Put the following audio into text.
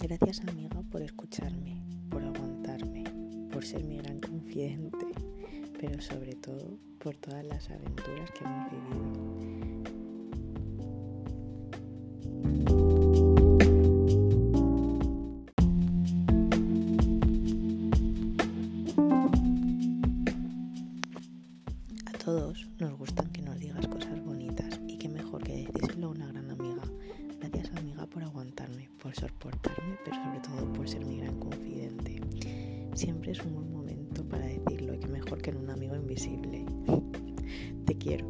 Gracias amiga por escucharme, por aguantarme, por ser mi gran confidente, pero sobre todo por todas las aventuras que hemos vivido. A todos nos gustan que nos digas cosas bonitas por aguantarme, por soportarme, pero sobre todo por ser mi gran confidente. Siempre es un buen momento para decirlo y qué mejor que en un amigo invisible. Te quiero.